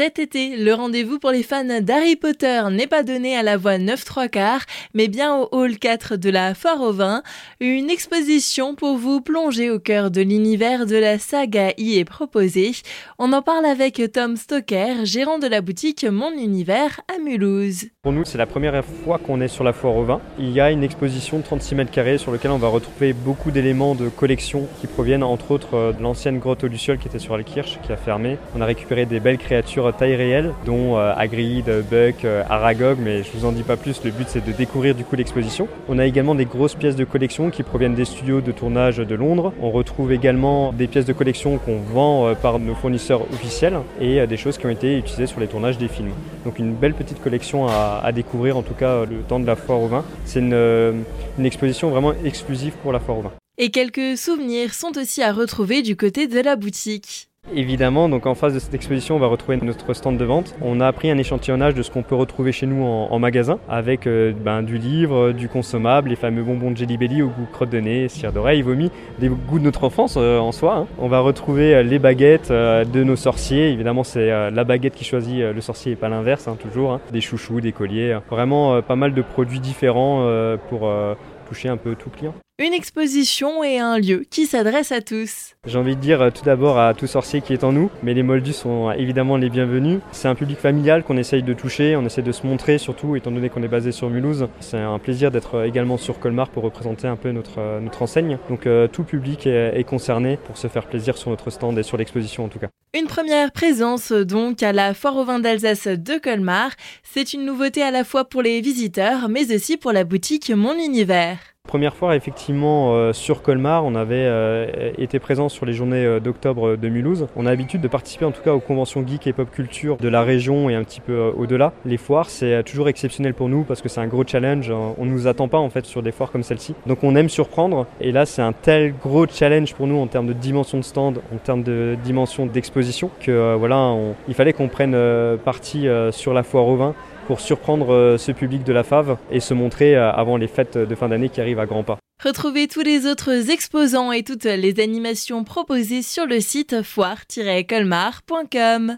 Cet été, le rendez-vous pour les fans d'Harry Potter n'est pas donné à la voie 9 3 quarts, mais bien au hall 4 de la Foire au Vin. Une exposition pour vous plonger au cœur de l'univers de la saga y est proposée. On en parle avec Tom Stoker, gérant de la boutique Mon Univers à Mulhouse. Pour nous, c'est la première fois qu'on est sur la Foire au Vin. Il y a une exposition de 36 mètres carrés sur laquelle on va retrouver beaucoup d'éléments de collection qui proviennent entre autres de l'ancienne grotte au Luciole qui était sur Alkirch, qui a fermé. On a récupéré des belles créatures taille réelle, dont euh, Hagrid, Buck, euh, Aragog, mais je vous en dis pas plus, le but c'est de découvrir du coup l'exposition. On a également des grosses pièces de collection qui proviennent des studios de tournage de Londres. On retrouve également des pièces de collection qu'on vend euh, par nos fournisseurs officiels et des choses qui ont été utilisées sur les tournages des films. Donc une belle petite collection à, découvrir, en tout cas le temps de la foire au vin. C'est une, une exposition vraiment exclusive pour la foire au vin. Et quelques souvenirs sont aussi à retrouver du côté de la boutique. Évidemment, donc en face de cette exposition, on va retrouver notre stand de vente. On a pris un échantillonnage de ce qu'on peut retrouver chez nous en, magasin, avec euh, ben, du livre, du consommable, les fameux bonbons de Jelly Belly au goût crotte de nez, cire d'oreille, vomi, des goûts de notre enfance euh, en soi. Hein. On va retrouver euh, les baguettes de nos sorciers. Évidemment, c'est la baguette qui choisit le sorcier et pas l'inverse, hein, toujours. Hein. Des chouchous, des colliers, vraiment pas mal de produits différents pour toucher un peu tout client. Une exposition et un lieu qui s'adresse à tous. J'ai envie de dire tout d'abord à tout sorcier qui est en nous, mais les moldus sont évidemment les bienvenus. C'est un public familial qu'on essaye de toucher, on essaie de se montrer surtout étant donné qu'on est basé sur Mulhouse. C'est un plaisir d'être également sur Colmar pour représenter un peu notre, notre enseigne. Donc euh, tout public est, est concerné pour se faire plaisir sur notre stand et sur l'exposition en tout cas. Une première présence donc à la Foire au vin d'Alsace de Colmar. C'est une nouveauté à la fois pour les visiteurs mais aussi pour la boutique Mon Univers. Première fois effectivement euh, sur Colmar, on avait euh, été présent sur les journées euh, d'octobre de Mulhouse. On a l'habitude de participer en tout cas aux conventions geek et pop culture de la région et un petit peu au-delà. Les foires, c'est toujours exceptionnel pour nous parce que c'est un gros challenge. On ne nous attend pas en fait sur des foires comme celle-ci. Donc on aime surprendre et là c'est un tel gros challenge pour nous en termes de dimension de stand, en termes de dimension d'exposition que voilà, il fallait qu'on prenne partie sur la foire au vin pour surprendre euh, ce public de la fave et se montrer euh, avant les fêtes de fin d'année qui arrivent à grands pas. Retrouvez tous les autres exposants et toutes les animations proposées sur le site foire-colmar.com.